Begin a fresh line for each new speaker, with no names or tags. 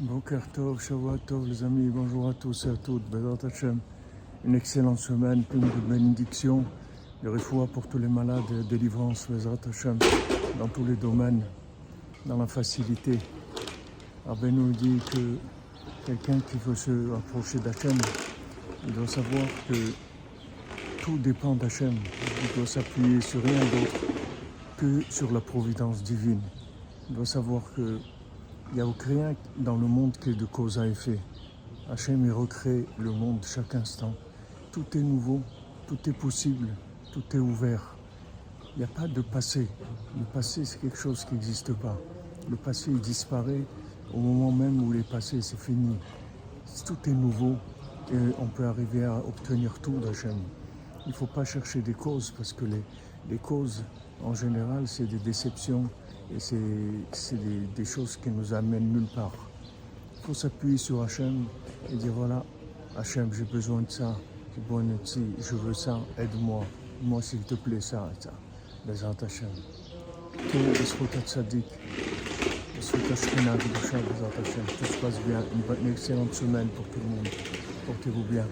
Boker Tov, Shavua Tov, les amis, bonjour à tous et à toutes. Bezat une excellente semaine, pleine de bénédictions, de refoua pour tous les malades, de délivrance, dans tous les domaines, dans la facilité. Rabbi nous dit que quelqu'un qui veut se rapprocher d'Hachem, il doit savoir que tout dépend d'Hachem. Il doit s'appuyer sur rien d'autre que sur la providence divine. Il doit savoir que il n'y a rien dans le monde qui est de cause à effet. Hachem recrée le monde chaque instant. Tout est nouveau, tout est possible, tout est ouvert. Il n'y a pas de passé. Le passé, c'est quelque chose qui n'existe pas. Le passé, il disparaît au moment même où il est passé, c'est fini. Tout est nouveau et on peut arriver à obtenir tout d'Hachem. Il ne faut pas chercher des causes parce que les causes, en général, c'est des déceptions et c'est des, choses qui nous amènent nulle part. Il faut s'appuyer sur Hachem et dire voilà, Hachem, j'ai besoin de ça, j'ai besoin de ci, je veux ça, aide-moi. Moi, s'il te plaît, ça et ça. Bezat Hachem. Que B'zchut Tzadik, B'zchut Ashkina, B'dusha, Bezat Hachem. Tout se passe bien. Une excellente semaine pour tout le monde. Portez-vous bien.